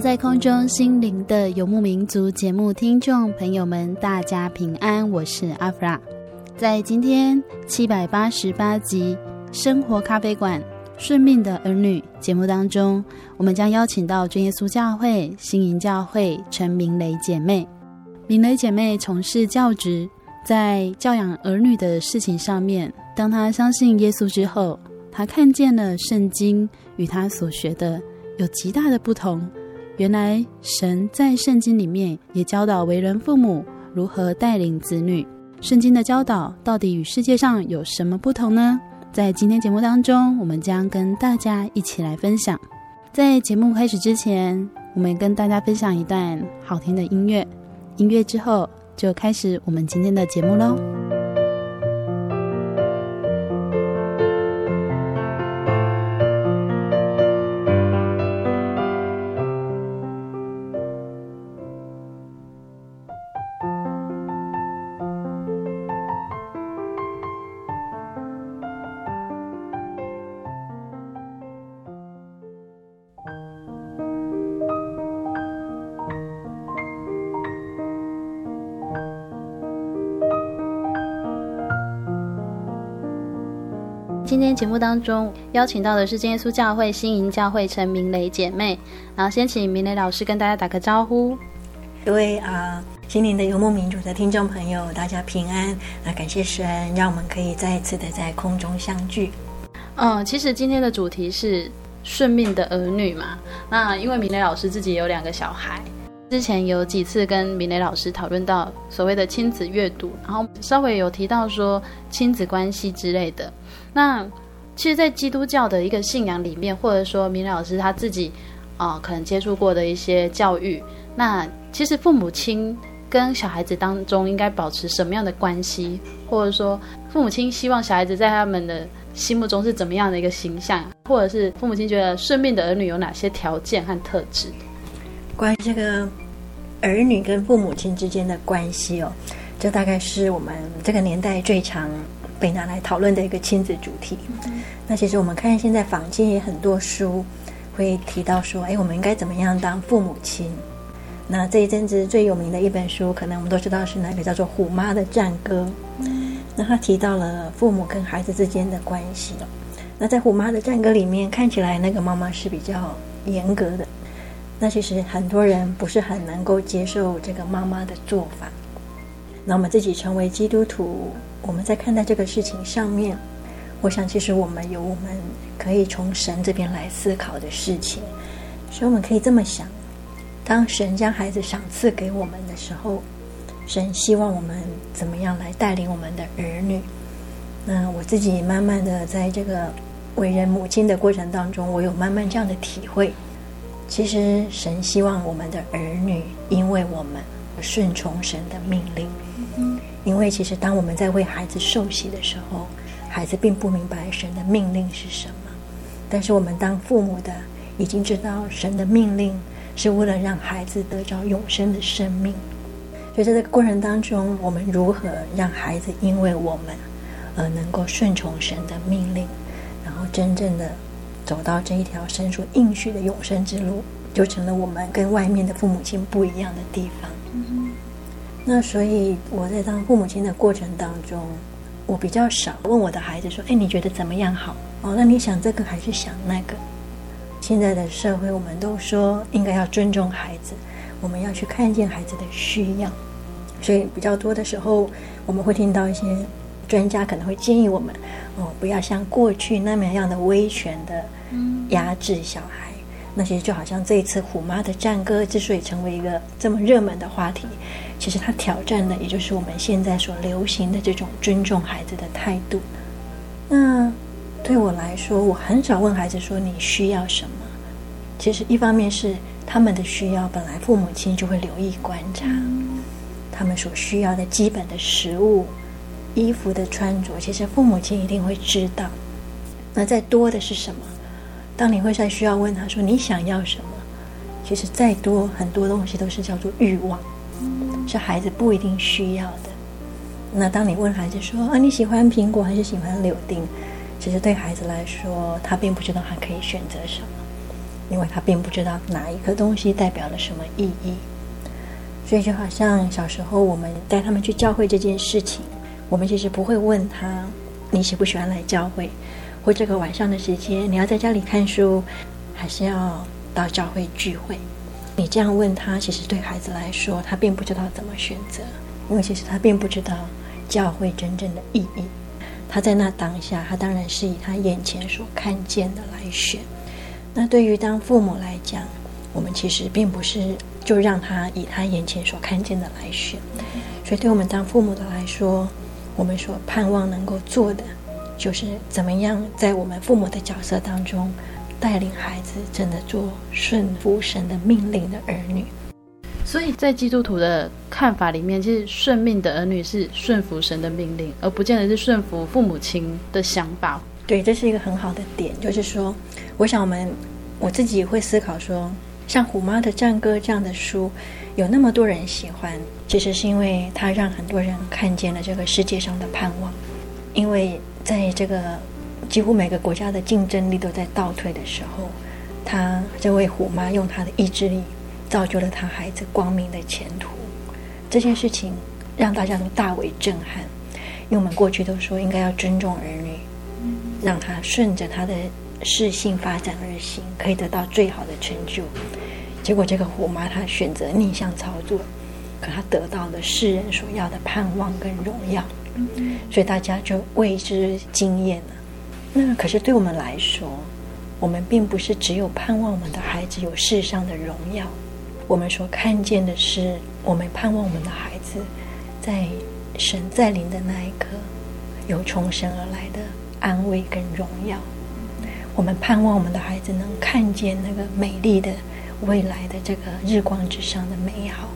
在空中，心灵的游牧民族节目听众朋友们，大家平安，我是阿弗拉。在今天七百八十八集《生活咖啡馆：顺命的儿女》节目当中，我们将邀请到真耶稣教会新营教会陈明雷姐妹。明雷姐妹从事教职，在教养儿女的事情上面，当她相信耶稣之后，她看见了圣经与她所学的有极大的不同。原来神在圣经里面也教导为人父母如何带领子女。圣经的教导到底与世界上有什么不同呢？在今天节目当中，我们将跟大家一起来分享。在节目开始之前，我们跟大家分享一段好听的音乐。音乐之后，就开始我们今天的节目喽。节目当中邀请到的是真耶稣教会新营教会陈明蕾姐妹，然后先请明蕾老师跟大家打个招呼。各位啊，心灵的游牧民族的听众朋友，大家平安。那感谢神，让我们可以再一次的在空中相聚。嗯，其实今天的主题是顺命的儿女嘛。那因为明蕾老师自己有两个小孩。之前有几次跟明蕾老师讨论到所谓的亲子阅读，然后稍微有提到说亲子关系之类的。那其实，在基督教的一个信仰里面，或者说明老师他自己啊、可能接触过的一些教育，那其实父母亲跟小孩子当中应该保持什么样的关系，或者说父母亲希望小孩子在他们的心目中是怎么样的一个形象，或者是父母亲觉得顺命的儿女有哪些条件和特质？关于这个儿女跟父母亲之间的关系哦，这大概是我们这个年代最常被拿来讨论的一个亲子主题。那其实我们看现在坊间也很多书会提到说，哎，我们应该怎么样当父母亲？那这一阵子最有名的一本书，可能我们都知道是哪个叫做《虎妈的战歌》。那他提到了父母跟孩子之间的关系哦。那在《虎妈的战歌》里面，看起来那个妈妈是比较严格的。那其实很多人不是很能够接受这个妈妈的做法。那我们自己成为基督徒，我们在看待这个事情上面，我想其实我们有我们可以从神这边来思考的事情。所以我们可以这么想：当神将孩子赏赐给我们的时候，神希望我们怎么样来带领我们的儿女？那我自己慢慢的在这个为人母亲的过程当中，我有慢慢这样的体会。其实神希望我们的儿女，因为我们顺从神的命令。因为其实当我们在为孩子受洗的时候，孩子并不明白神的命令是什么。但是我们当父母的，已经知道神的命令是为了让孩子得着永生的生命。所以在这个过程当中，我们如何让孩子因为我们而能够顺从神的命令，然后真正的走到这一条神所应许的永生之路，就成了我们跟外面的父母亲不一样的地方。嗯、那所以我在当父母亲的过程当中，我比较少问我的孩子说：“哎，你觉得怎么样好？哦，那你想这个还是想那个？”现在的社会，我们都说应该要尊重孩子，我们要去看见孩子的需要。所以比较多的时候，我们会听到一些专家可能会建议我们，哦，不要像过去那么样的威权的压制小孩。那其实就好像这一次虎妈的战歌之所以成为一个这么热门的话题，其实它挑战的也就是我们现在所流行的这种尊重孩子的态度。那对我来说，我很少问孩子说你需要什么。其实一方面是他们的需要，本来父母亲就会留意观察。他们所需要的基本的食物、衣服的穿着，其实父母亲一定会知道。那再多的是什么？当你会再需要问他说：“你想要什么？”其实再多很多东西都是叫做欲望，是孩子不一定需要的。那当你问孩子说：“啊，你喜欢苹果还是喜欢柳丁？”其实对孩子来说，他并不知道他可以选择什么，因为他并不知道哪一个东西代表了什么意义。所以就好像小时候我们带他们去教会这件事情，我们其实不会问他，你喜不喜欢来教会，或这个晚上的时间你要在家里看书，还是要到教会聚会？你这样问他，其实对孩子来说，他并不知道怎么选择，因为其实他并不知道教会真正的意义。他在那当下，他当然是以他眼前所看见的来选。那对于当父母来讲，我们其实并不是。就让他以他眼前所看见的来选，所以对我们当父母的来说，我们所盼望能够做的，就是怎么样在我们父母的角色当中，带领孩子真的做顺服神的命令的儿女。所以在基督徒的看法里面，其实顺命的儿女是顺服神的命令，而不见得是顺服父母亲的想法。对，这是一个很好的点，就是说，我想我们我自己会思考说。像《虎妈的战歌》这样的书，有那么多人喜欢，其实是因为它让很多人看见了这个世界上的盼望。因为在这个几乎每个国家的竞争力都在倒退的时候，她这位虎妈用她的意志力，造就了她孩子光明的前途。这件事情让大家都大为震撼，因为我们过去都说应该要尊重儿女，让他顺着他的。适性发展而行，可以得到最好的成就。结果这个虎妈她选择逆向操作，可她得到了世人所要的盼望跟荣耀，所以大家就为之惊艳了。那可是对我们来说，我们并不是只有盼望我们的孩子有世上的荣耀，我们所看见的是，我们盼望我们的孩子在神在临的那一刻，有从神而来的安慰跟荣耀。我们盼望我们的孩子能看见那个美丽的未来的这个日光之上的美好，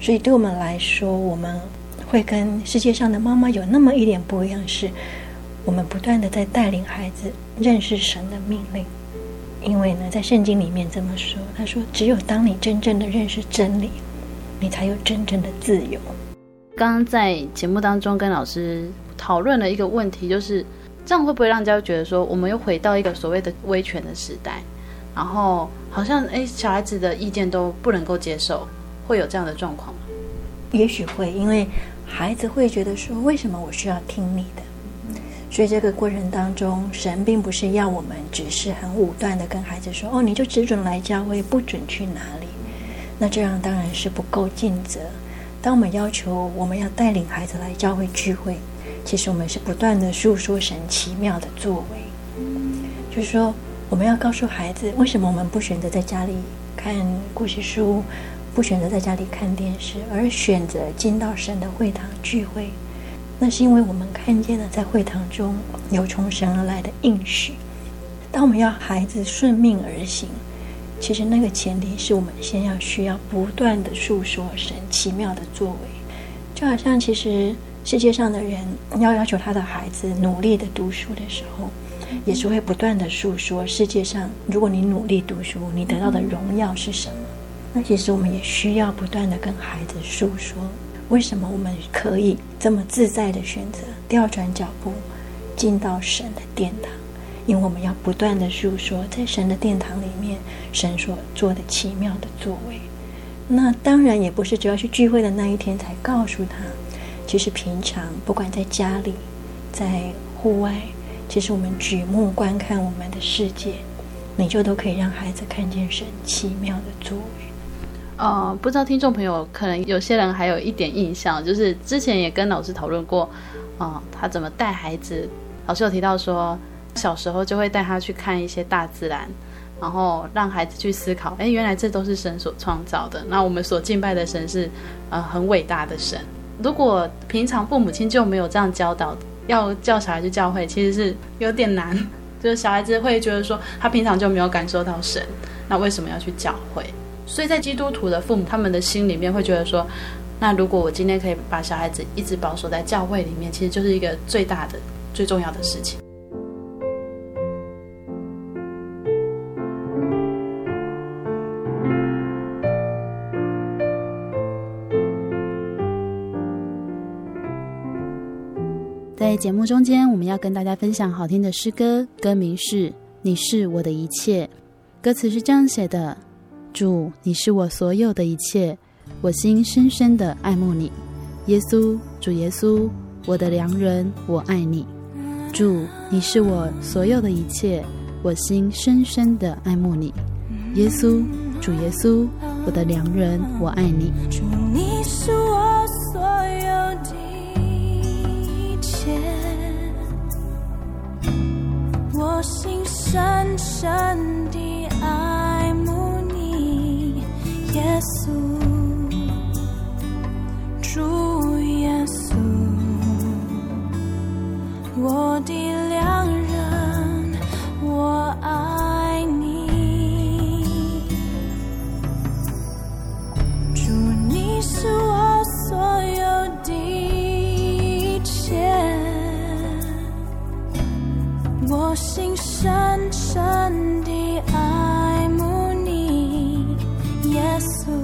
所以对我们来说，我们会跟世界上的妈妈有那么一点不一样，是我们不断的在带领孩子认识神的命令。因为呢，在圣经里面这么说，他说：“只有当你真正的认识真理，你才有真正的自由。”刚刚在节目当中跟老师讨论了一个问题，就是。这样会不会让人家觉得说，我们又回到一个所谓的威权的时代，然后好像诶，小孩子的意见都不能够接受，会有这样的状况吗？也许会，因为孩子会觉得说，为什么我需要听你的？所以这个过程当中，神并不是要我们只是很武断的跟孩子说，哦，你就只准来教会，不准去哪里。那这样当然是不够尽责。当我们要求我们要带领孩子来教会聚会。其实我们是不断的诉说神奇妙的作为，就是说我们要告诉孩子，为什么我们不选择在家里看故事书，不选择在家里看电视，而选择进到神的会堂聚会？那是因为我们看见了在会堂中有从神而来的应许。当我们要孩子顺命而行，其实那个前提是我们先要需要不断的诉说神奇妙的作为，就好像其实。世界上的人要要求他的孩子努力的读书的时候，也是会不断的诉说世界上，如果你努力读书，你得到的荣耀是什么？那其实我们也需要不断的跟孩子诉说，为什么我们可以这么自在的选择调转脚步，进到神的殿堂？因为我们要不断的诉说，在神的殿堂里面，神所做的奇妙的作为。那当然也不是只要去聚会的那一天才告诉他，其实平常不管在家里，在户外，其实我们举目观看我们的世界，你就都可以让孩子看见神奇妙的作为。呃，不知道听众朋友可能有些人还有一点印象，就是之前也跟老师讨论过，啊、呃，他怎么带孩子。老师有提到说，小时候就会带他去看一些大自然，然后让孩子去思考，哎，原来这都是神所创造的。那我们所敬拜的神是，呃，很伟大的神。如果平常父母亲就没有这样教导，要叫小孩去教会，其实是有点难。就是小孩子会觉得说，他平常就没有感受到神，那为什么要去教会？所以在基督徒的父母，他们的心里面会觉得说，那如果我今天可以把小孩子一直保守在教会里面，其实就是一个最大的、最重要的事情。在节目中间，我们要跟大家分享好听的诗歌，歌名是《你是我的一切》，歌词是这样写的。主，你是我所有的一切，我心深深的爱慕你。耶稣，主耶稣，我的良人，我爱你。主，你是我所有的一切，我心深深的爱慕你。耶稣，主耶稣，我的良人，我爱你。你是我所有的一切，我心深深的爱。耶稣，主耶稣，我的良人，我爱你。主，你是我所有的一切，我心深深的爱。vessel.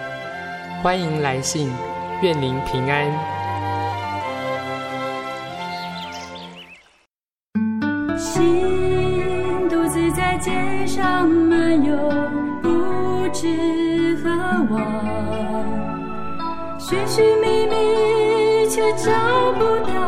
欢迎来信，愿您平安。心独自在街上漫游，不知何往，寻寻觅觅却找不到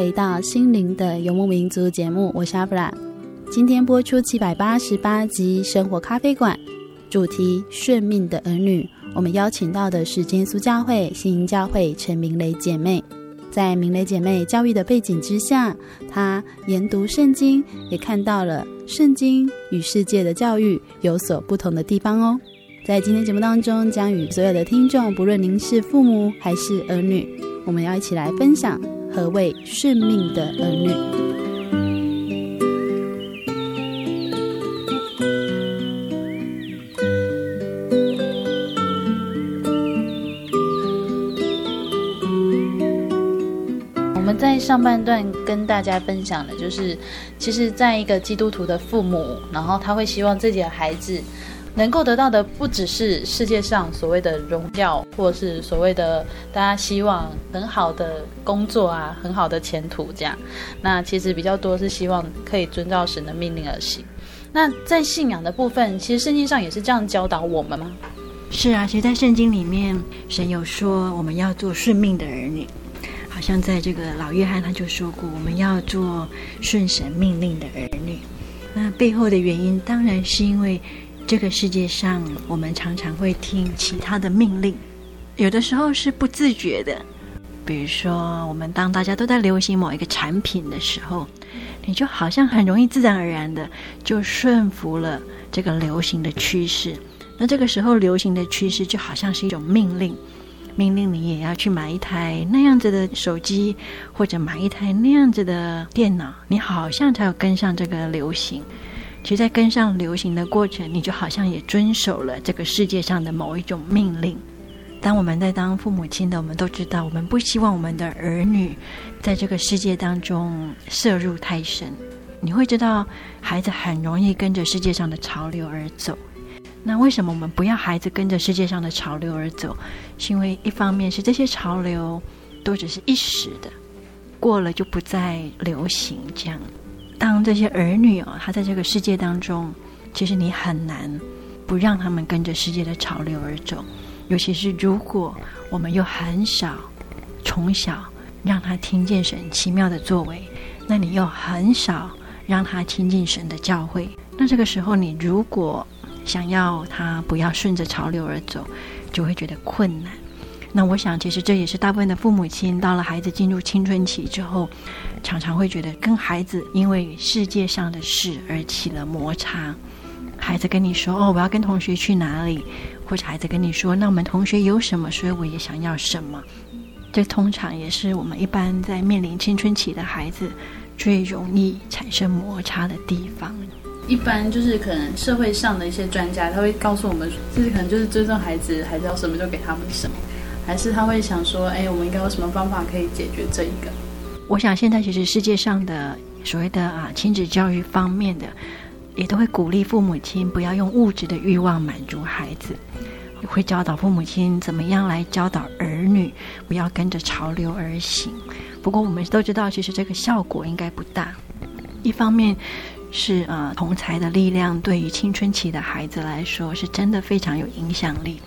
回到心灵的游牧民族节目，我是阿布拉。今天播出七百八十八集《生活咖啡馆》，主题“顺命的儿女”。我们邀请到的是耶稣教会新营教会陈明雷姐妹。在明雷姐妹教育的背景之下，她研读圣经，也看到了圣经与世界的教育有所不同的地方哦。在今天节目当中，将与所有的听众，不论您是父母还是儿女，我们要一起来分享何谓顺命的儿女。在上半段跟大家分享的就是，其实，在一个基督徒的父母，然后他会希望自己的孩子能够得到的，不只是世界上所谓的荣耀，或是所谓的大家希望很好的工作啊，很好的前途这样。那其实比较多是希望可以遵照神的命令而行。那在信仰的部分，其实圣经上也是这样教导我们吗？是啊，其实，在圣经里面，神有说我们要做顺命的儿女。好像在这个老约翰他就说过，我们要做顺神命令的儿女。那背后的原因当然是因为这个世界上我们常常会听其他的命令，有的时候是不自觉的。比如说，我们当大家都在流行某一个产品的时候，你就好像很容易自然而然的就顺服了这个流行的趋势。那这个时候，流行的趋势就好像是一种命令。命令你也要去买一台那样子的手机，或者买一台那样子的电脑，你好像才有跟上这个流行。其实，在跟上流行的过程，你就好像也遵守了这个世界上的某一种命令。当我们在当父母亲的，我们都知道，我们不希望我们的儿女在这个世界当中涉入太深。你会知道，孩子很容易跟着世界上的潮流而走。那为什么我们不要孩子跟着世界上的潮流而走？是因为一方面是这些潮流都只是一时的，过了就不再流行。这样，当这些儿女哦，他在这个世界当中，其实你很难不让他们跟着世界的潮流而走。尤其是如果我们又很少从小让他听见神奇妙的作为，那你又很少让他亲近神的教诲，那这个时候你如果想要他不要顺着潮流而走，就会觉得困难。那我想，其实这也是大部分的父母亲到了孩子进入青春期之后，常常会觉得跟孩子因为世界上的事而起了摩擦。孩子跟你说：“哦，我要跟同学去哪里？”或者孩子跟你说：“那我们同学有什么，所以我也想要什么。”这通常也是我们一般在面临青春期的孩子最容易产生摩擦的地方。一般就是可能社会上的一些专家，他会告诉我们，就是可能就是尊重孩子，孩子要什么就给他们什么，还是他会想说，哎，我们应该有什么方法可以解决这一个？我想现在其实世界上的所谓的啊亲子教育方面的，也都会鼓励父母亲不要用物质的欲望满足孩子，会教导父母亲怎么样来教导儿女不要跟着潮流而行。不过我们都知道，其实这个效果应该不大。一方面。是啊，同才的力量对于青春期的孩子来说是真的非常有影响力。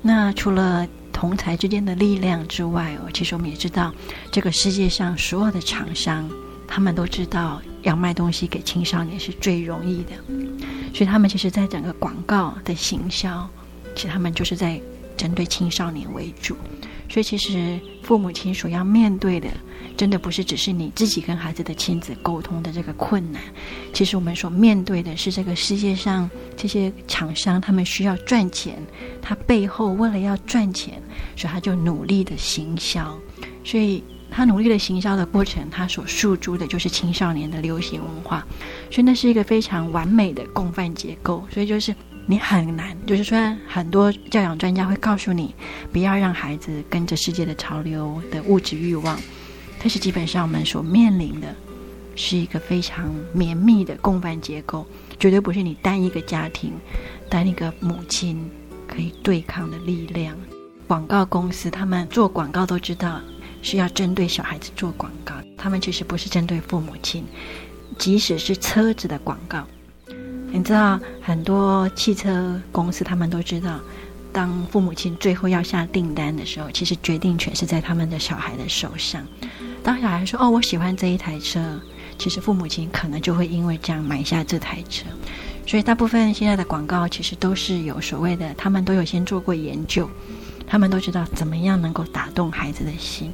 那除了同才之间的力量之外哦，其实我们也知道，这个世界上所有的厂商，他们都知道要卖东西给青少年是最容易的，所以他们其实在整个广告的行销，其实他们就是在针对青少年为主。所以，其实父母亲所要面对的，真的不是只是你自己跟孩子的亲子沟通的这个困难。其实，我们所面对的是这个世界上这些厂商，他们需要赚钱，他背后为了要赚钱，所以他就努力的行销。所以他努力的行销的过程，他所诉诸的就是青少年的流行文化。所以，那是一个非常完美的共犯结构。所以，就是。你很难，就是说，很多教养专家会告诉你，不要让孩子跟着世界的潮流的物质欲望。但是，基本上我们所面临的是一个非常绵密的共犯结构，绝对不是你单一个家庭、单一个母亲可以对抗的力量。广告公司他们做广告都知道是要针对小孩子做广告，他们其实不是针对父母亲，即使是车子的广告。你知道很多汽车公司，他们都知道当父母亲最后要下订单的时候，其实决定权是在他们的小孩的手上。当小孩说：“哦，我喜欢这一台车。”其实父母亲可能就会因为这样买下这台车。所以大部分现在的广告其实都是有所谓的，他们都有先做过研究，他们都知道怎么样能够打动孩子的心。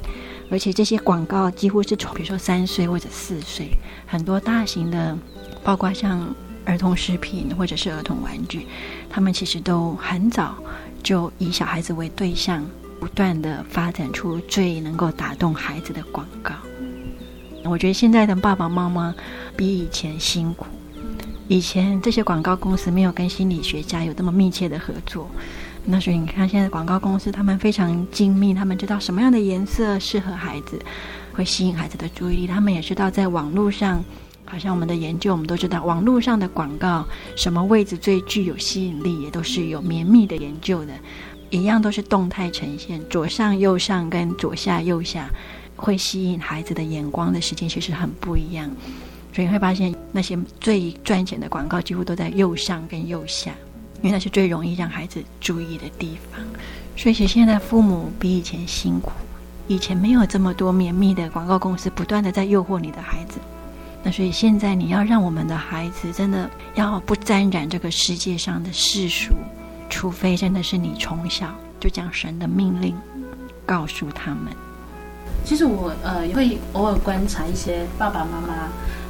而且这些广告几乎是从比如说三岁或者四岁，很多大型的，包括像儿童食品或者是儿童玩具，他们其实都很早就以小孩子为对象，不断的发展出最能够打动孩子的广告。我觉得现在的爸爸妈妈比以前辛苦，以前这些广告公司没有跟心理学家有这么密切的合作。那所以你看，现在广告公司他们非常精密，他们知道什么样的颜色适合孩子，会吸引孩子的注意力。他们也知道在网络上，好像我们的研究，我们都知道网络上的广告什么位置最具有吸引力，也都是有绵密的研究的。一样都是动态呈现，左上右上跟左下右下，会吸引孩子的眼光的时间其实很不一样。所以你会发现那些最赚钱的广告几乎都在右上跟右下。因为那是最容易让孩子注意的地方，所以其实现在父母比以前辛苦。以前没有这么多绵密的广告公司不断的在诱惑你的孩子，那所以现在你要让我们的孩子真的要不沾染这个世界上的世俗，除非真的是你从小就将神的命令告诉他们。其实我呃也会偶尔观察一些爸爸妈妈，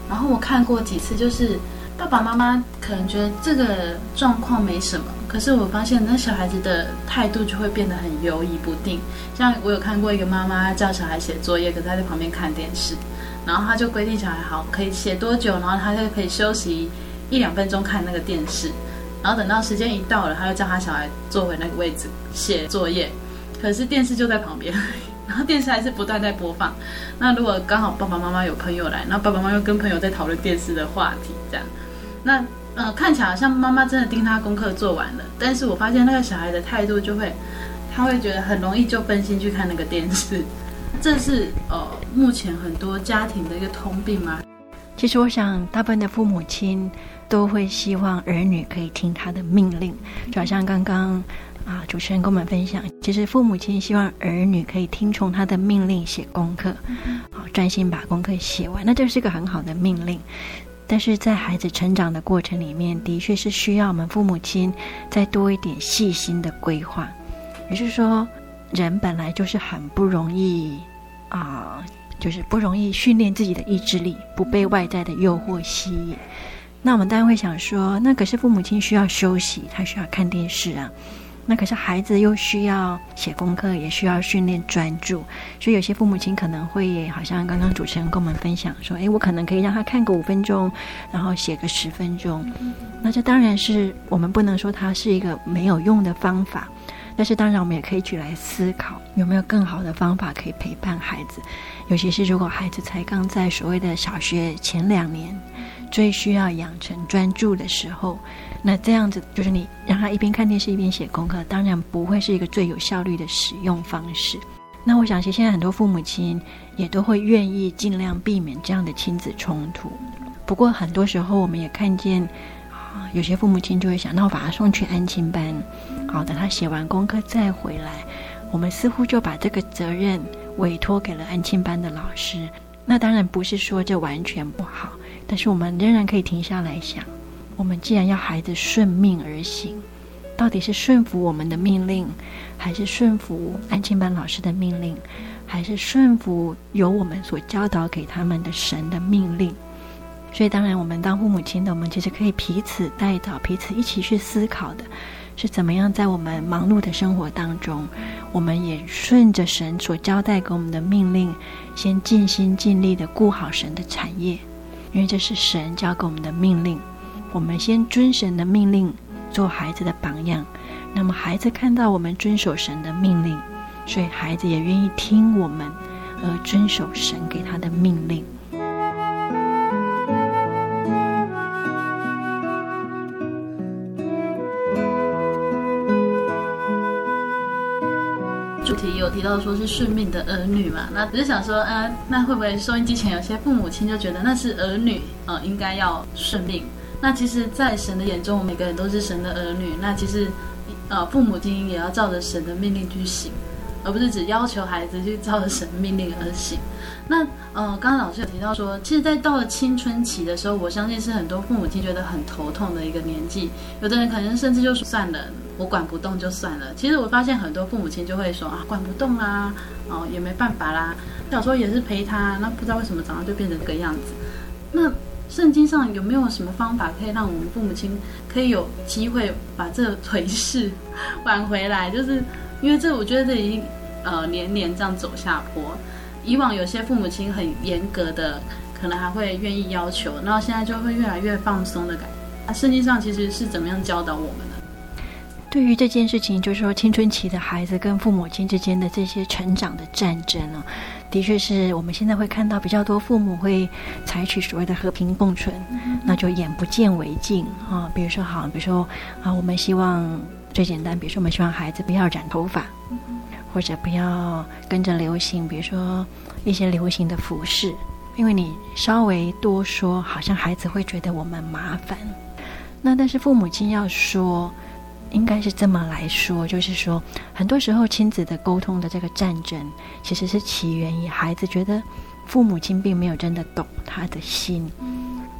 然后我看过几次就是。爸爸妈妈可能觉得这个状况没什么，可是我发现那小孩子的态度就会变得很犹疑不定。像我有看过一个妈妈叫小孩写作业，可是他在旁边看电视，然后他就规定小孩好可以写多久，然后他就可以休息一两分钟看那个电视，然后等到时间一到了，他就叫他小孩坐回那个位置写作业，可是电视就在旁边。然后电视还是不断在播放。那如果刚好爸爸妈妈有朋友来，然后爸爸妈妈又跟朋友在讨论电视的话题，这样。那呃，看起来好像妈妈真的盯他功课做完了，但是我发现那个小孩的态度就会，他会觉得很容易就分心去看那个电视，这是呃目前很多家庭的一个通病吗？其实我想，大部分的父母亲都会希望儿女可以听他的命令，就好像刚刚啊主持人跟我们分享，其实父母亲希望儿女可以听从他的命令写功课，好专心把功课写完，那这是一个很好的命令。但是在孩子成长的过程里面，的确是需要我们父母亲再多一点细心的规划。也就是说，人本来就是很不容易啊、就是不容易训练自己的意志力，不被外在的诱惑吸引。那我们当然会想说，那可是父母亲需要休息，他需要看电视啊。那可是孩子又需要写功课，也需要训练专注，所以有些父母亲可能会，好像刚刚主持人跟我们分享说，诶，我可能可以让他看个五分钟，然后写个十分钟。那这当然是我们不能说它是一个没有用的方法，但是当然我们也可以去来思考，有没有更好的方法可以陪伴孩子，尤其是如果孩子才刚在所谓的小学前两年，最需要养成专注的时候。那这样子就是你让他一边看电视一边写功课，当然不会是一个最有效率的使用方式。那我想，其实现在很多父母亲也都会愿意尽量避免这样的亲子冲突。不过很多时候，我们也看见啊，有些父母亲就会想，那我把他送去安亲班，好，等他写完功课再回来。我们似乎就把这个责任委托给了安庆班的老师。那当然不是说这完全不好，但是我们仍然可以停下来想。我们既然要孩子顺命而行，到底是顺服我们的命令，还是顺服安庆班老师的命令，还是顺服由我们所教导给他们的神的命令？所以，当然，我们当父母亲的，我们其实可以彼此带导，彼此一起去思考的，是怎么样在我们忙碌的生活当中，我们也顺着神所交代给我们的命令，先尽心尽力的顾好神的产业，因为这是神交给我们的命令。我们先遵神的命令，做孩子的榜样。那么孩子看到我们遵守神的命令，所以孩子也愿意听我们，而遵守神给他的命令。题有提到说是顺命的儿女嘛？那只是想说，呃，那会不会收音机前有些父母亲就觉得那是儿女，呃，应该要顺命？那其实，在神的眼中，我们每个人都是神的儿女。那其实，呃，父母亲也要照着神的命令去行，而不是只要求孩子去照着神命令而行。那呃，刚刚老师有提到说，其实，在到了青春期的时候，我相信是很多父母亲觉得很头痛的一个年纪。有的人可能甚至就算了，我管不动就算了。其实我发现很多父母亲就会说啊，管不动啦，哦，也没办法啦。小时候也是陪他，那不知道为什么长大就变成这个样子。那圣经上有没有什么方法可以让我们父母亲可以有机会把这颓势 挽回来？就是因为这，我觉得这已经呃年年这样走下坡。以往有些父母亲很严格的，可能还会愿意要求，然后现在就会越来越放松的感觉。圣经上其实是怎么样教导我们的？对于这件事情，就是说青春期的孩子跟父母亲之间的这些成长的战争呢，的确是我们现在会看到比较多父母会采取所谓的和平共存，那就眼不见为净啊。比如说，好，比如说啊，我们希望最简单，比如说我们希望孩子不要染头发。或者不要跟着流行，比如说一些流行的服饰，因为你稍微多说，好像孩子会觉得我们麻烦。那但是父母亲要说，应该是这么来说，就是说，很多时候亲子的沟通的这个战争，其实是起源于孩子觉得父母亲并没有真的懂他的心。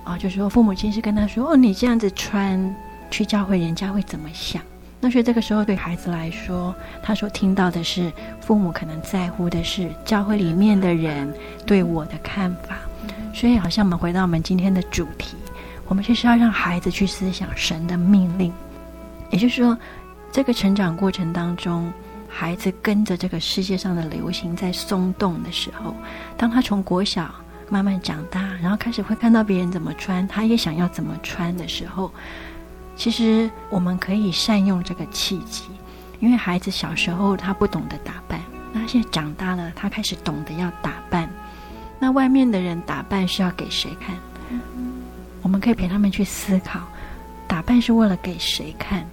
啊，就是说父母亲是跟他说：“哦，你这样子穿去教会，人家会怎么想？”那所以这个时候，对孩子来说，他所听到的是父母可能在乎的是教会里面的人对我的看法。所以，好像我们回到我们今天的主题，我们就是要让孩子去思想神的命令。也就是说，这个成长过程当中，孩子跟着这个世界上的流行在松动的时候，当他从国小慢慢长大，然后开始会看到别人怎么穿，他也想要怎么穿的时候。其实我们可以善用这个契机，因为孩子小时候他不懂得打扮，那现在长大了，他开始懂得要打扮。那外面的人打扮是要给谁看？我们可以陪他们去思考，打扮是为了给谁看？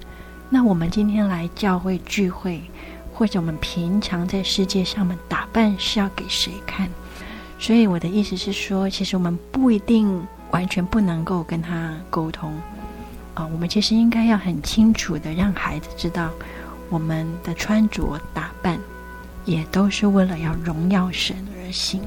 那我们今天来教会聚会，或者我们平常在世界上面打扮是要给谁看？所以我的意思是说，其实我们不一定完全不能够跟他沟通。啊、我们其实应该要很清楚的让孩子知道，我们的穿着打扮也都是为了要荣耀神而行。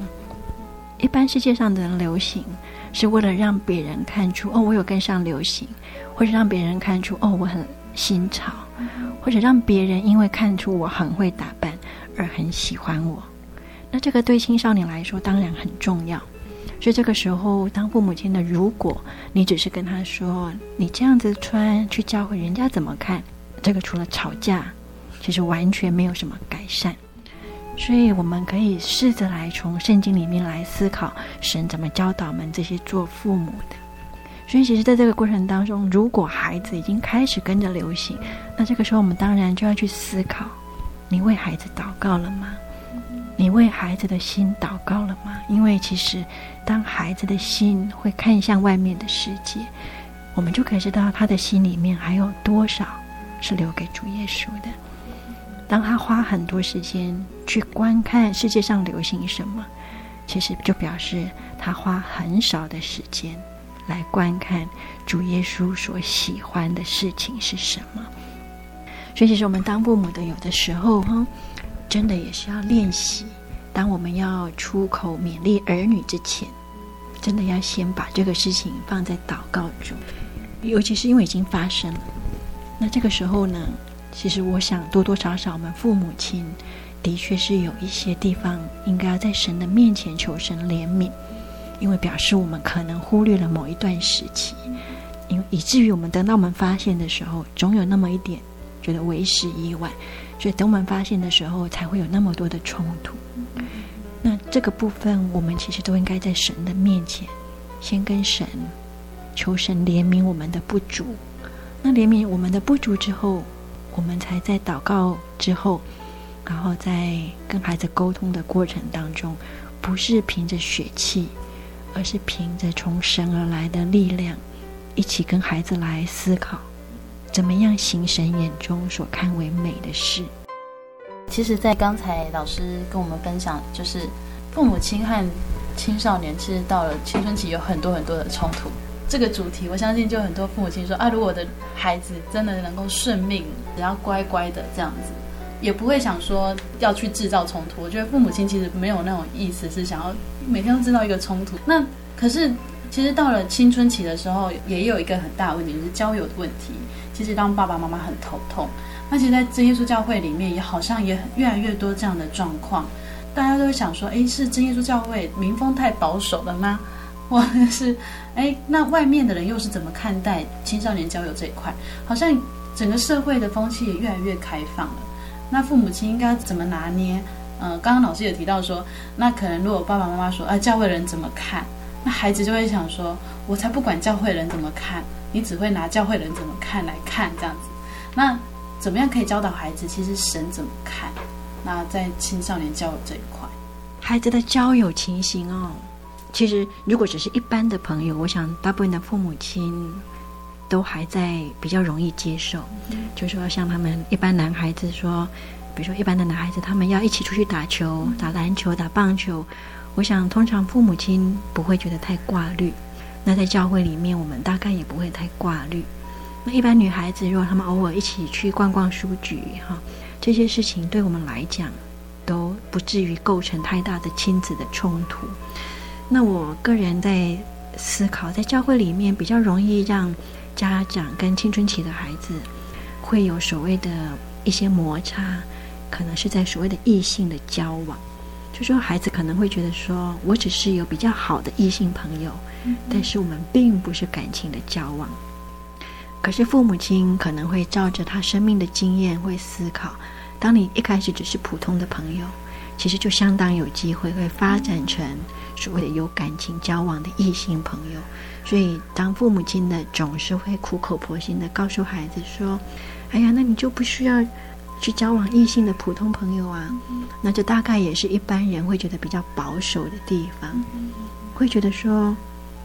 一般世界上的人流行是为了让别人看出哦，我有跟上流行，或者让别人看出哦，我很新潮，或者让别人因为看出我很会打扮而很喜欢我。那这个对青少年来说当然很重要。所以这个时候，当父母亲的，如果你只是跟他说你这样子穿去教会，人家怎么看？这个除了吵架，其实完全没有什么改善。所以我们可以试着来从圣经里面来思考神怎么教导我们这些做父母的。所以其实在这个过程当中，如果孩子已经开始跟着流行，那这个时候我们当然就要去思考：你为孩子祷告了吗？你为孩子的心祷告了吗？因为其实，当孩子的心会看向外面的世界，我们就可以知道他的心里面还有多少是留给主耶稣的。当他花很多时间去观看世界上流行什么，其实就表示他花很少的时间来观看主耶稣所喜欢的事情是什么。所以，其实我们当父母的，有的时候哈。真的也是要练习。当我们要出口勉励儿女之前，真的要先把这个事情放在祷告中，尤其是因为已经发生了。那这个时候呢，其实我想多多少少，我们父母亲的确是有一些地方应该要在神的面前求神怜悯，因为表示我们可能忽略了某一段时期，因为以至于我们等到我们发现的时候，总有那么一点觉得为时已晚。所以，等我们发现的时候，才会有那么多的冲突。那这个部分，我们其实都应该在神的面前，先跟神求神怜悯我们的不足。那怜悯我们的不足之后，我们才在祷告之后，然后在跟孩子沟通的过程当中，不是凭着血气，而是凭着从神而来的力量，一起跟孩子来思考。怎么样行神眼中所看为美的事？其实，在刚才老师跟我们分享，就是父母亲和青少年，其实到了青春期有很多很多的冲突。这个主题，我相信就很多父母亲说啊，如果我的孩子真的能够顺命，只要乖乖的这样子，也不会想说要去制造冲突。我觉得父母亲其实没有那种意思，是想要每天都制造一个冲突。那可是其实到了青春期的时候，也有一个很大的问题，就是交友的问题。其实让爸爸妈妈很头痛。那其实，在真耶稣教会里面，也好像也越来越多这样的状况。大家都会想说，诶，是真耶稣教会民风太保守了吗？或者是，诶，那外面的人又是怎么看待青少年交友这一块？好像整个社会的风气也越来越开放了。那父母亲应该怎么拿捏？呃，刚刚老师也提到说，那可能如果爸爸妈妈说，啊，教会人怎么看？那孩子就会想说，我才不管教会人怎么看，你只会拿教会人怎么看来看这样子。那怎么样可以教导孩子？其实神怎么看？那在青少年交友这一块，孩子的交友情形哦，其实如果只是一般的朋友，我想大部分的父母亲都还在比较容易接受。嗯、就是说像他们一般男孩子说，比如说一般的男孩子，他们要一起出去打球、打篮球、打棒球，我想通常父母亲不会觉得太挂虑。那在教会里面，我们大概也不会太挂虑。那一般女孩子，如果他们偶尔一起去逛逛书局，哈，这些事情对我们来讲都不至于构成太大的亲子的冲突。那我个人在思考，在教会里面比较容易让家长跟青春期的孩子会有所谓的一些摩擦，可能是在所谓的异性的交往，就说孩子可能会觉得说，我只是有比较好的异性朋友，但是我们并不是感情的交往。可是父母亲可能会照着他生命的经验会思考，当你一开始只是普通的朋友，其实就相当有机会会发展成所谓的有感情交往的异性朋友。所以当父母亲的总是会苦口婆心的告诉孩子说：“哎呀，那你就不需要去交往异性的普通朋友啊。”那这大概也是一般人会觉得比较保守的地方，会觉得说：“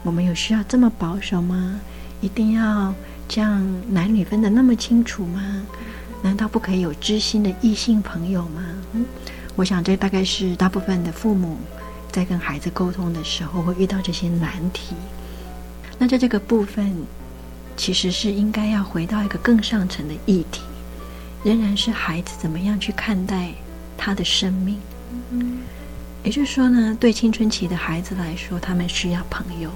我们有需要这么保守吗？一定要？”这样男女分得那么清楚吗？难道不可以有知心的异性朋友吗？嗯，我想这大概是大部分的父母在跟孩子沟通的时候会遇到这些难题。那在这个部分，其实是应该要回到一个更上层的议题，仍然是孩子怎么样去看待他的生命。也就是说呢，对青春期的孩子来说，他们需要朋友。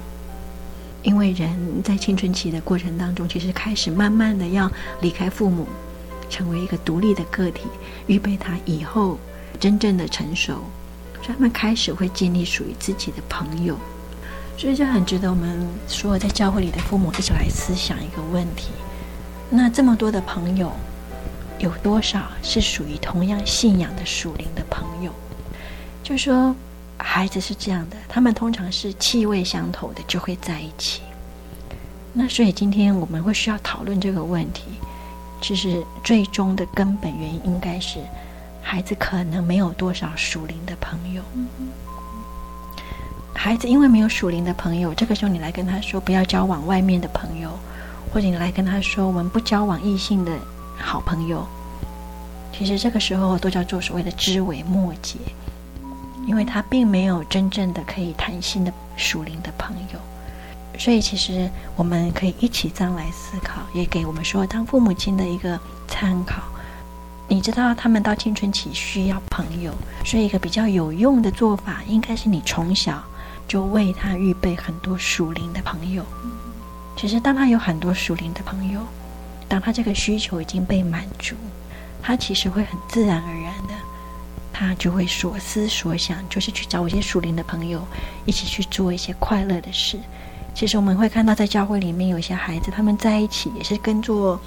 因为人在青春期的过程当中，其实开始慢慢的要离开父母，成为一个独立的个体，预备他以后真正的成熟，所以他们开始会建立属于自己的朋友，所以就很值得我们所有在教会里的父母一起来思想一个问题：那这么多的朋友，有多少是属于同样信仰的属灵的朋友？就说。孩子是这样的，他们通常是气味相投的，就会在一起。那所以今天我们会需要讨论这个问题，其实最终的根本原因应该是孩子可能没有多少属灵的朋友。孩子因为没有属灵的朋友，这个时候你来跟他说不要交往外面的朋友，或者你来跟他说我们不交往异性的好朋友，其实这个时候都叫做所谓的枝微末节。因为他并没有真正的可以谈心的属灵的朋友，所以其实我们可以一起这样来思考，也给我们说当父母亲的一个参考。你知道他们到青春期需要朋友，所以一个比较有用的做法，应该是你从小就为他预备很多属灵的朋友。其实当他有很多属灵的朋友，当他这个需求已经被满足，他其实会很自然而然的。他就会所思所想，就是去找一些属灵的朋友，一起去做一些快乐的事。其实我们会看到，在教会里面有一些孩子，他们在一起也是跟做，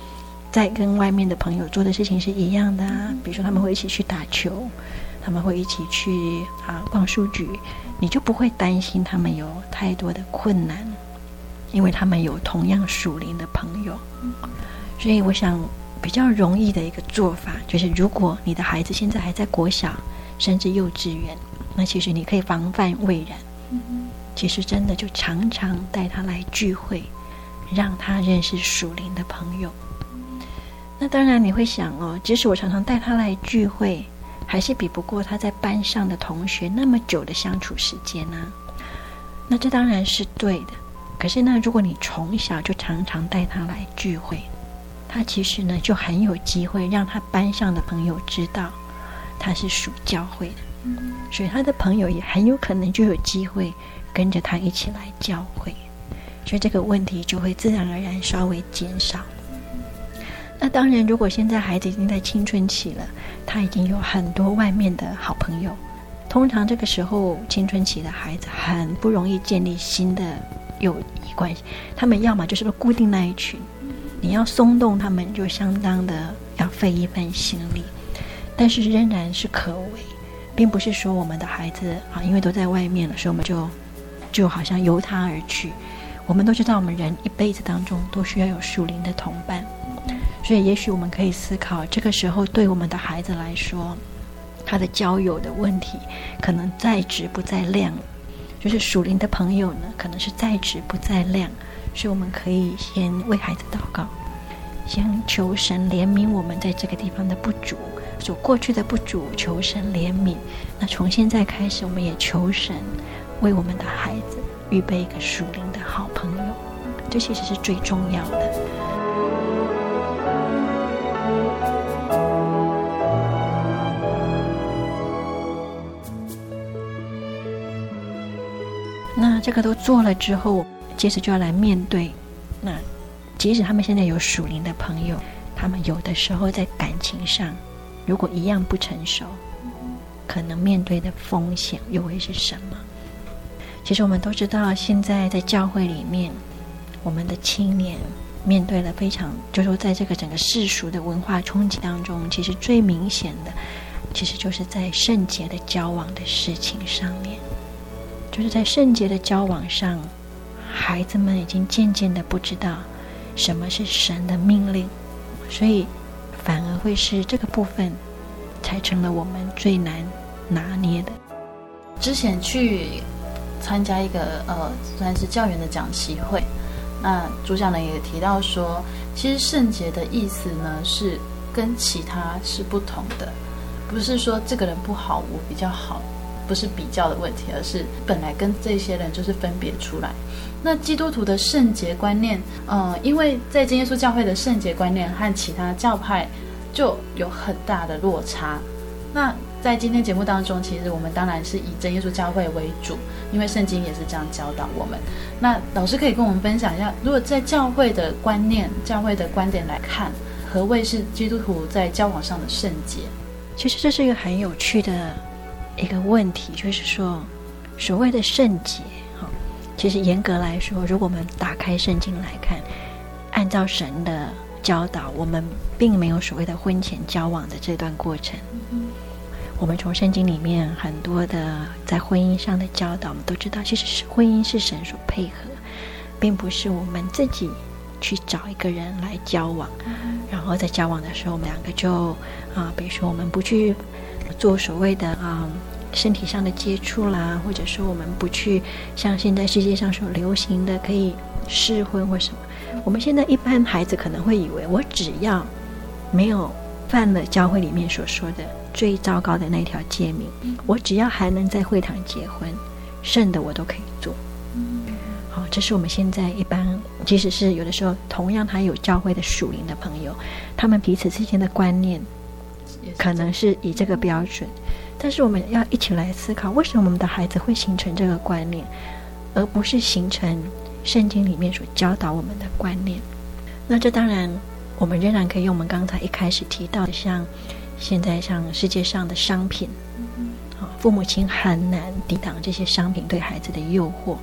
在跟外面的朋友做的事情是一样的啊。比如说他们会一起去打球，他们会一起去啊逛书局，你就不会担心他们有太多的困难，因为他们有同样属灵的朋友。所以我想。比较容易的一个做法，就是如果你的孩子现在还在国小，甚至幼稚园，那其实你可以防范未然。其实真的就常常带他来聚会，让他认识属灵的朋友。那当然你会想哦，即使我常常带他来聚会，还是比不过他在班上的同学那么久的相处时间呢？那这当然是对的。可是呢，如果你从小就常常带他来聚会，他其实呢就很有机会让他班上的朋友知道他是属教会的，所以他的朋友也很有可能就有机会跟着他一起来教会，所以这个问题就会自然而然稍微减少。那当然，如果现在孩子已经在青春期了，他已经有很多外面的好朋友，通常这个时候青春期的孩子很不容易建立新的。友谊关系，他们要么就是固定那一群，你要松动他们，就相当的要费一番心力，但是仍然是可为，并不是说我们的孩子啊，因为都在外面了，所以我们就就好像由他而去。我们都知道，我们人一辈子当中都需要有属灵的同伴，所以也许我们可以思考，这个时候对我们的孩子来说，他的交友的问题可能在质不在量。就是属灵的朋友呢，可能是在质不在量，所以我们可以先为孩子祷告，先求神怜悯我们在这个地方的不足，所过去的不足，求神怜悯。那从现在开始，我们也求神为我们的孩子预备一个属灵的好朋友，这其实是最重要的。这个都做了之后，接着就要来面对。那即使他们现在有属灵的朋友，他们有的时候在感情上，如果一样不成熟，可能面对的风险又会是什么？其实我们都知道，现在在教会里面，我们的青年面对了非常，就是说在这个整个世俗的文化冲击当中，其实最明显的，其实就是在圣洁的交往的事情上面。就是在圣洁的交往上，孩子们已经渐渐的不知道什么是神的命令，所以反而会是这个部分才成了我们最难拿捏的。之前去参加一个呃算是教员的讲习会，那主讲人也提到说，其实圣洁的意思呢是跟其他是不同的，不是说这个人不好，我比较好。不是比较的问题，而是本来跟这些人就是分别出来。那基督徒的圣洁观念，嗯、呃，因为在真耶稣教会的圣洁观念和其他教派就有很大的落差。那在今天节目当中，其实我们当然是以真耶稣教会为主，因为圣经也是这样教导我们。那老师可以跟我们分享一下，如果在教会的观念、教会的观点来看，何谓是基督徒在交往上的圣洁？其实这是一个很有趣的。一个问题就是说，所谓的圣洁，哈，其实严格来说，如果我们打开圣经来看，按照神的教导，我们并没有所谓的婚前交往的这段过程。我们从圣经里面很多的在婚姻上的教导，我们都知道，其实是婚姻是神所配合，并不是我们自己去找一个人来交往，然后在交往的时候，我们两个就啊，比如说我们不去做所谓的啊。身体上的接触啦，或者说我们不去像现在世界上所流行的可以试婚或什么，我们现在一般孩子可能会以为，我只要没有犯了教会里面所说的最糟糕的那条诫命，我只要还能在会堂结婚，剩的我都可以做。好，这是我们现在一般，即使是有的时候同样他有教会的属灵的朋友，他们彼此之间的观念可能是以这个标准。但是我们要一起来思考，为什么我们的孩子会形成这个观念，而不是形成圣经里面所教导我们的观念？那这当然，我们仍然可以用我们刚才一开始提到的，像现在像世界上的商品，啊，父母亲很难抵挡这些商品对孩子的诱惑。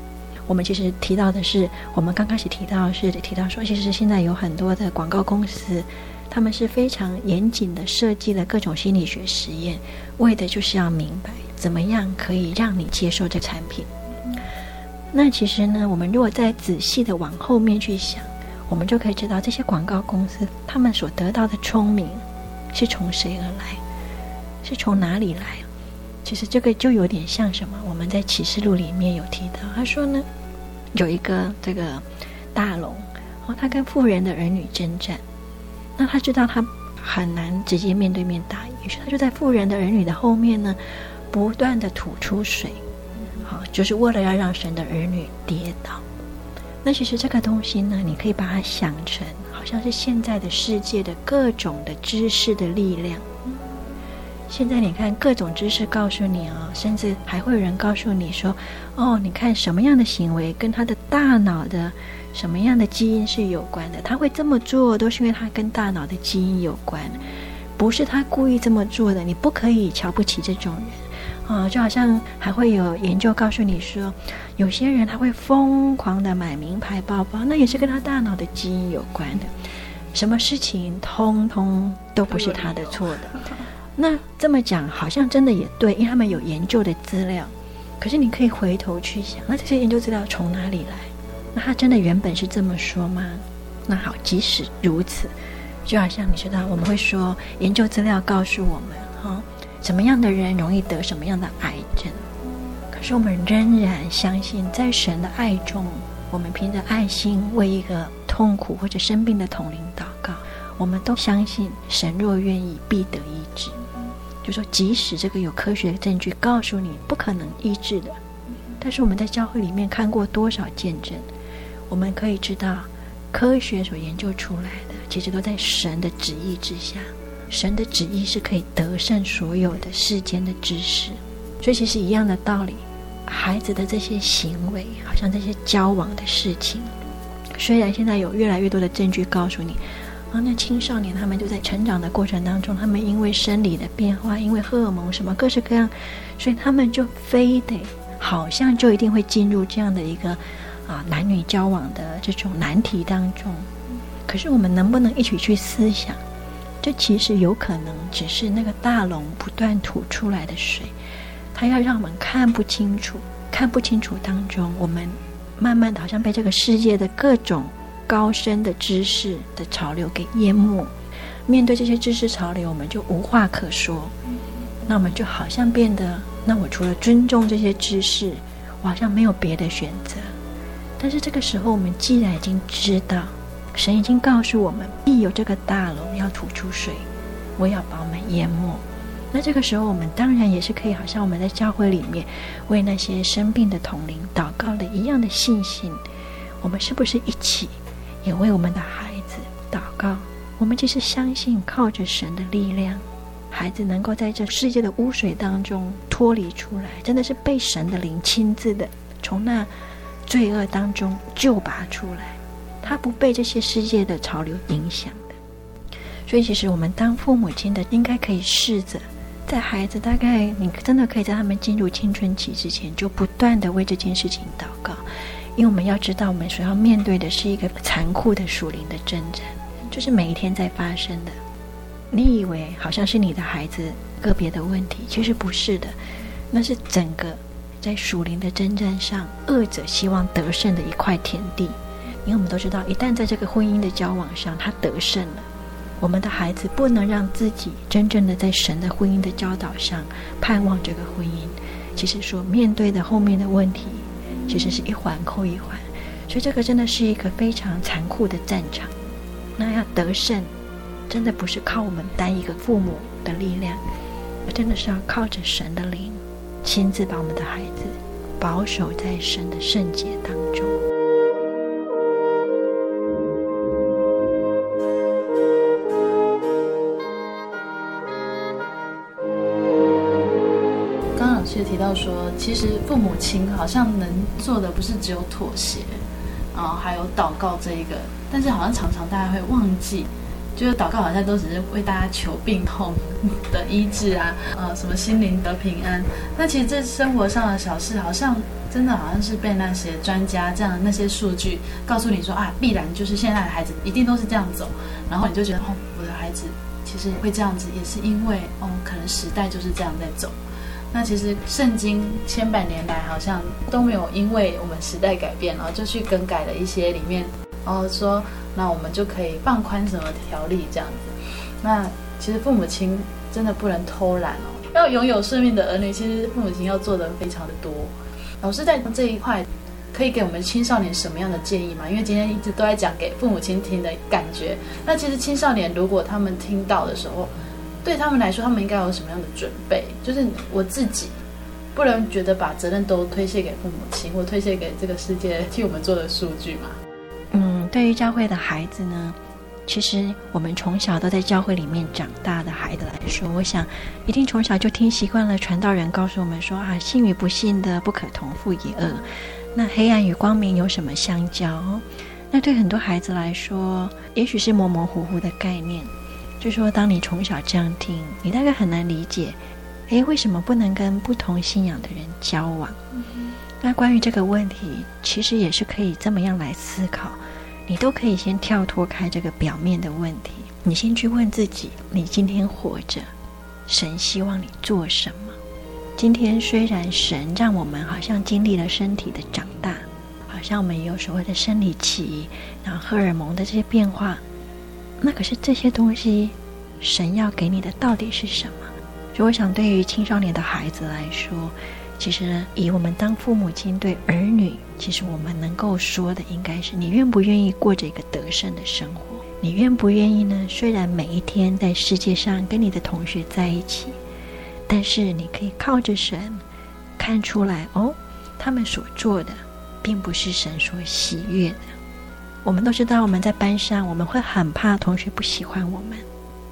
我们其实提到的是，我们刚开始提到是提到说，其实现在有很多的广告公司。他们是非常严谨的设计了各种心理学实验，为的就是要明白怎么样可以让你接受这产品。那其实呢，我们如果再仔细的往后面去想，我们就可以知道这些广告公司他们所得到的聪明是从谁而来，是从哪里来？其实这个就有点像什么？我们在启示录里面有提到，他说呢，有一个这个大龙，哦，他跟富人的儿女征战。那他知道他很难直接面对面打赢，于是他就在妇人的儿女的后面呢，不断的吐出水，好，就是为了要让神的儿女跌倒。那其实这个东西呢，你可以把它想成好像是现在的世界的各种的知识的力量。现在你看各种知识告诉你啊、哦，甚至还会有人告诉你说，哦，你看什么样的行为跟他的大脑的什么样的基因是有关的，他会这么做都是因为他跟大脑的基因有关，不是他故意这么做的。你不可以瞧不起这种人啊、就好像还会有研究告诉你说，有些人他会疯狂的买名牌包包，那也是跟他大脑的基因有关的。什么事情通通都不是他的错的。那这么讲好像真的也对，因为他们有研究的资料。可是你可以回头去想，那这些研究资料从哪里来？那他真的原本是这么说吗？那好，即使如此，就好像你知道，我们会说研究资料告诉我们，哈、哦，什么样的人容易得什么样的癌症。可是我们仍然相信，在神的爱中，我们凭着爱心为一个痛苦或者生病的同领祷告，我们都相信神若愿意，必得医治。就说，即使这个有科学证据告诉你不可能医治的，但是我们在教会里面看过多少见证，我们可以知道，科学所研究出来的，其实都在神的旨意之下。神的旨意是可以得胜所有的世间的知识，所以其实一样的道理，孩子的这些行为，好像这些交往的事情，虽然现在有越来越多的证据告诉你。啊，那青少年他们就在成长的过程当中，他们因为生理的变化，因为荷尔蒙什么各式各样，所以他们就非得好像就一定会进入这样的一个啊男女交往的这种难题当中。可是我们能不能一起去思想，这其实有可能只是那个大龙不断吐出来的水，它要让我们看不清楚，看不清楚当中，我们慢慢的好像被这个世界的各种。高深的知识的潮流给淹没，面对这些知识潮流，我们就无话可说。那我们就好像变得，那我除了尊重这些知识，我好像没有别的选择。但是这个时候，我们既然已经知道，神已经告诉我们，必有这个大龙要吐出水，我要把我们淹没。那这个时候，我们当然也是可以，好像我们在教会里面为那些生病的同灵祷告的一样的信心。我们是不是一起？也为我们的孩子祷告。我们其实相信，靠着神的力量，孩子能够在这世界的污水当中脱离出来，真的是被神的灵亲自的从那罪恶当中救拔出来。他不被这些世界的潮流影响的。所以，其实我们当父母亲的，应该可以试着在孩子大概你真的可以在他们进入青春期之前，就不断的为这件事情祷告。因为我们要知道，我们所要面对的是一个残酷的属灵的征战，就是每一天在发生的。你以为好像是你的孩子个别的问题，其实不是的，那是整个在属灵的征战上，恶者希望得胜的一块田地。因为我们都知道，一旦在这个婚姻的交往上他得胜了，我们的孩子不能让自己真正的在神的婚姻的教导上盼望这个婚姻，其实所面对的后面的问题。其实是一环扣一环，所以这个真的是一个非常残酷的战场。那要得胜，真的不是靠我们单一个父母的力量，而真的是要靠着神的灵，亲自把我们的孩子保守在神的圣洁当中。就提到说，其实父母亲好像能做的不是只有妥协，啊，还有祷告这一个，但是好像常常大家会忘记，就是祷告好像都只是为大家求病痛的医治啊，呃，什么心灵得平安。那其实这生活上的小事，好像真的好像是被那些专家这样那些数据告诉你说啊，必然就是现在的孩子一定都是这样走，然后你就觉得哦，我的孩子其实会这样子，也是因为哦，可能时代就是这样在走。那其实圣经千百年来好像都没有因为我们时代改变，然后就去更改了一些里面，然后说那我们就可以放宽什么条例这样子。那其实父母亲真的不能偷懒哦，要拥有生命的儿女，其实父母亲要做的非常的多。老师在这一块可以给我们青少年什么样的建议吗？因为今天一直都在讲给父母亲听的感觉。那其实青少年如果他们听到的时候，对他们来说，他们应该有什么样的准备？就是我自己不能觉得把责任都推卸给父母亲，或推卸给这个世界替我们做的数据嘛。嗯，对于教会的孩子呢，其实我们从小都在教会里面长大的孩子来说，我想一定从小就听习惯了传道人告诉我们说啊，信与不信的不可同父异恶。那黑暗与光明有什么相交？那对很多孩子来说，也许是模模糊糊的概念。就说当你从小这样听，你大概很难理解，诶，为什么不能跟不同信仰的人交往？嗯、那关于这个问题，其实也是可以这么样来思考。你都可以先跳脱开这个表面的问题，你先去问自己：你今天活着，神希望你做什么？今天虽然神让我们好像经历了身体的长大，好像我们有所谓的生理期，然后荷尔蒙的这些变化，那可是这些东西，神要给你的到底是什么？所以我想，对于青少年的孩子来说，其实以我们当父母亲对儿女。其实我们能够说的，应该是你愿不愿意过着一个得胜的生活？你愿不愿意呢？虽然每一天在世界上跟你的同学在一起，但是你可以靠着神看出来哦，他们所做的并不是神所喜悦的。我们都知道，我们在班上，我们会很怕同学不喜欢我们，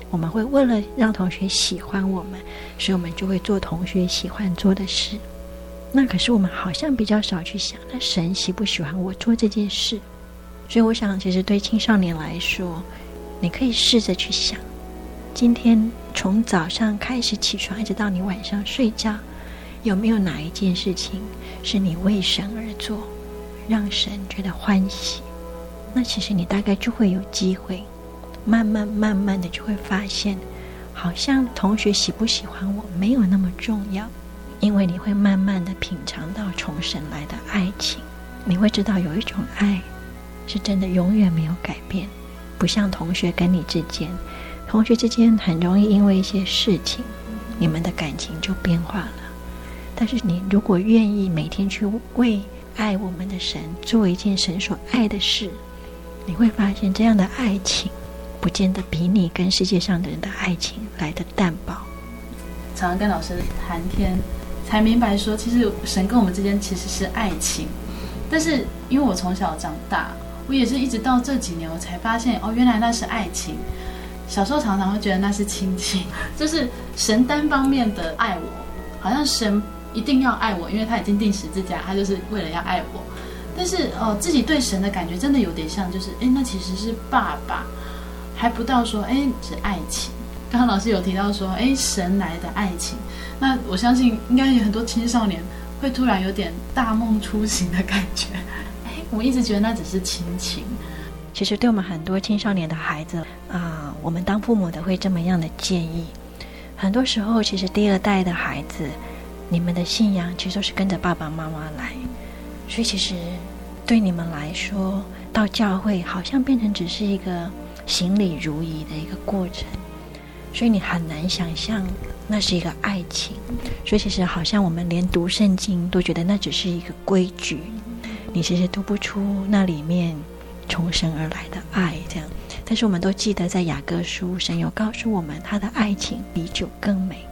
我们会为了让同学喜欢我们，所以我们就会做同学喜欢做的事。那可是我们好像比较少去想，那神喜不喜欢我做这件事？所以我想，其实对青少年来说，你可以试着去想，今天从早上开始起床，一直到你晚上睡觉，有没有哪一件事情是你为神而做，让神觉得欢喜？那其实你大概就会有机会，慢慢慢慢的就会发现，好像同学喜不喜欢我没有那么重要。因为你会慢慢的品尝到从神来的爱情，你会知道有一种爱是真的永远没有改变，不像同学跟你之间，同学之间很容易因为一些事情，你们的感情就变化了。但是你如果愿意每天去为爱我们的神做一件神所爱的事，你会发现这样的爱情，不见得比你跟世界上的人的爱情来得淡薄。常常跟老师谈天。才明白说，其实神跟我们之间其实是爱情，但是因为我从小长大，我也是一直到这几年我才发现，哦，原来那是爱情。小时候常常会觉得那是亲情，就是神单方面的爱我，好像神一定要爱我，因为他已经钉十字架，他就是为了要爱我。但是哦，自己对神的感觉真的有点像，就是哎，那其实是爸爸，还不到说哎是爱情。刚刚老师有提到说，哎，神来的爱情。那我相信，应该有很多青少年会突然有点大梦初醒的感觉。哎，我一直觉得那只是亲情。其实，对我们很多青少年的孩子啊，我们当父母的会这么样的建议。很多时候，其实第二代的孩子，你们的信仰其实都是跟着爸爸妈妈来，所以其实对你们来说，到教会好像变成只是一个行礼如仪的一个过程。所以你很难想象那是一个爱情，所以其实好像我们连读圣经都觉得那只是一个规矩，你其实读不出那里面从神而来的爱这样。但是我们都记得在雅各书，神有告诉我们他的爱情比酒更美，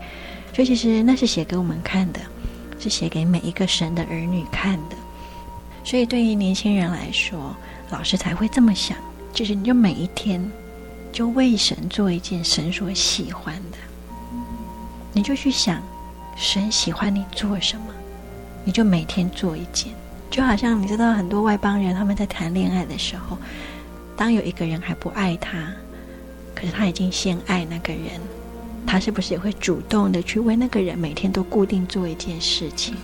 所以其实那是写给我们看的，是写给每一个神的儿女看的。所以对于年轻人来说，老师才会这么想，就是你就每一天。就为神做一件神所喜欢的，你就去想，神喜欢你做什么，你就每天做一件。就好像你知道，很多外邦人他们在谈恋爱的时候，当有一个人还不爱他，可是他已经先爱那个人，他是不是也会主动的去为那个人每天都固定做一件事情？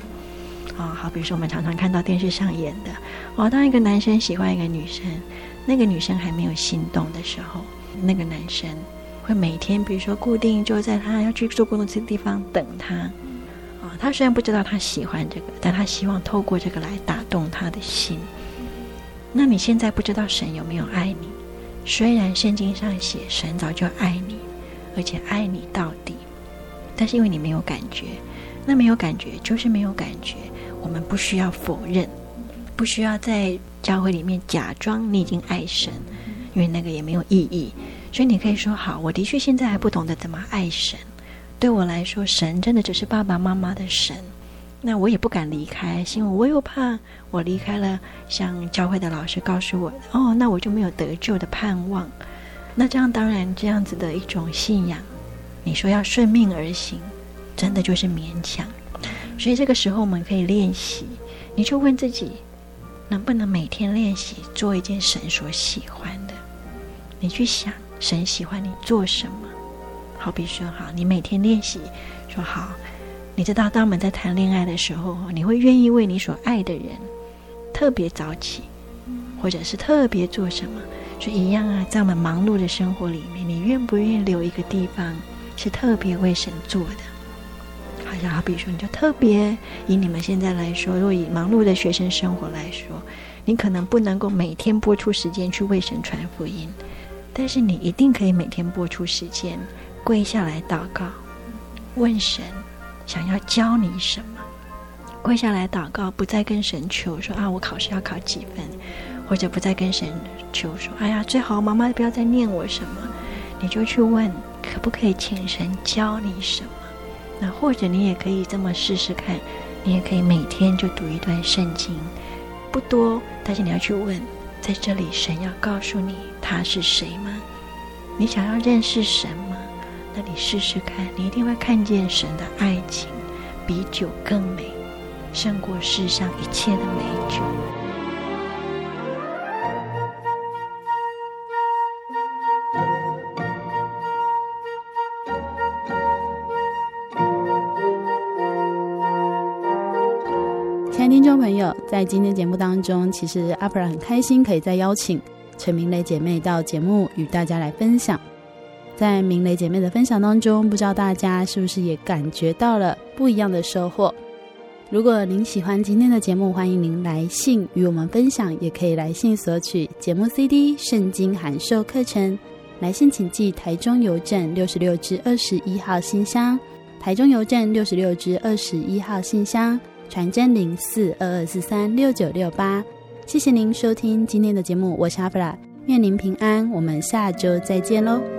啊、哦，好，比如说我们常常看到电视上演的，哦，当一个男生喜欢一个女生，那个女生还没有心动的时候。那个男生会每天，比如说固定就在他要去坐公车的地方等他，啊、他虽然不知道他喜欢这个，但他希望透过这个来打动他的心。那你现在不知道神有没有爱你？虽然圣经上写神早就爱你，而且爱你到底，但是因为你没有感觉，那没有感觉就是没有感觉。我们不需要否认，不需要在教会里面假装你已经爱神。因为那个也没有意义，所以你可以说好，我的确现在还不懂得怎么爱神。对我来说，神真的只是爸爸妈妈的神，那我也不敢离开，因为我又怕我离开了，像教会的老师告诉我，哦，那我就没有得救的盼望。那这样当然这样子的一种信仰，你说要顺命而行，真的就是勉强。所以这个时候我们可以练习，你就问自己，能不能每天练习做一件神所喜欢的？你去想，神喜欢你做什么？好比说，好，你每天练习说好。你知道，当我们在谈恋爱的时候，你会愿意为你所爱的人特别早起，或者是特别做什么？说一样啊，在我们忙碌的生活里面，你愿不愿意留一个地方是特别为神做的？好像好比说，你就特别以你们现在来说，若以忙碌的学生生活来说，你可能不能够每天拨出时间去为神传福音，但是你一定可以每天拨出时间跪下来祷告，问神。想要教你什么？跪下来祷告，不再跟神求说啊，我考试要考几分，或者不再跟神求说，哎呀，最好妈妈不要再念我什么，你就去问，可不可以请神教你什么？那或者你也可以这么试试看，你也可以每天就读一段圣经，不多，但是你要去问，在这里神要告诉你他是谁吗？你想要认识神吗？那你试试看，你一定会看见神的爱情比酒更美，胜过世上一切的美酒。众朋友，在今天节目当中，其实阿弗拉很开心可以再邀请陈明雷姐妹到节目与大家来分享。在明雷姐妹的分享当中，不知道大家是不是也感觉到了不一样的收获？如果您喜欢今天的节目，欢迎您来信与我们分享，也可以来信索取节目 CD、圣经函授课程。来信请寄台中邮政六十六支二十一号信箱，台中邮政六十六支二十一号信箱，传真零四二二四三六九六八。谢谢您收听今天的节目，我是阿布拉，愿您平安，我们下周再见喽。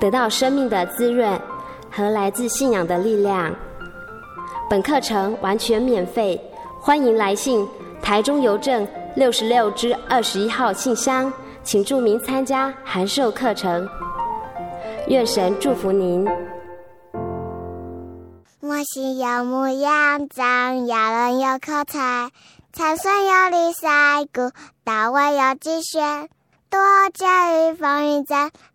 得到生命的滋润和来自信仰的力量。本课程完全免费，欢迎来信台中邮政六十六支二十一号信箱，请注明参加函授课程。愿神祝福您。我心有牧羊长，要人有口才，参孙有李赛谷，大卫有机学，多加与风云战。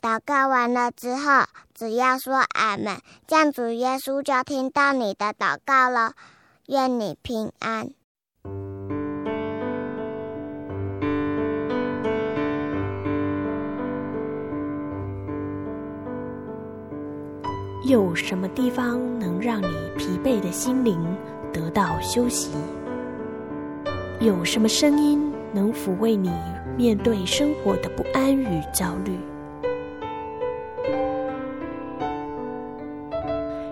祷告完了之后，只要说阿门，这样主耶稣就听到你的祷告了。愿你平安。有什么地方能让你疲惫的心灵得到休息？有什么声音能抚慰你面对生活的不安与焦虑？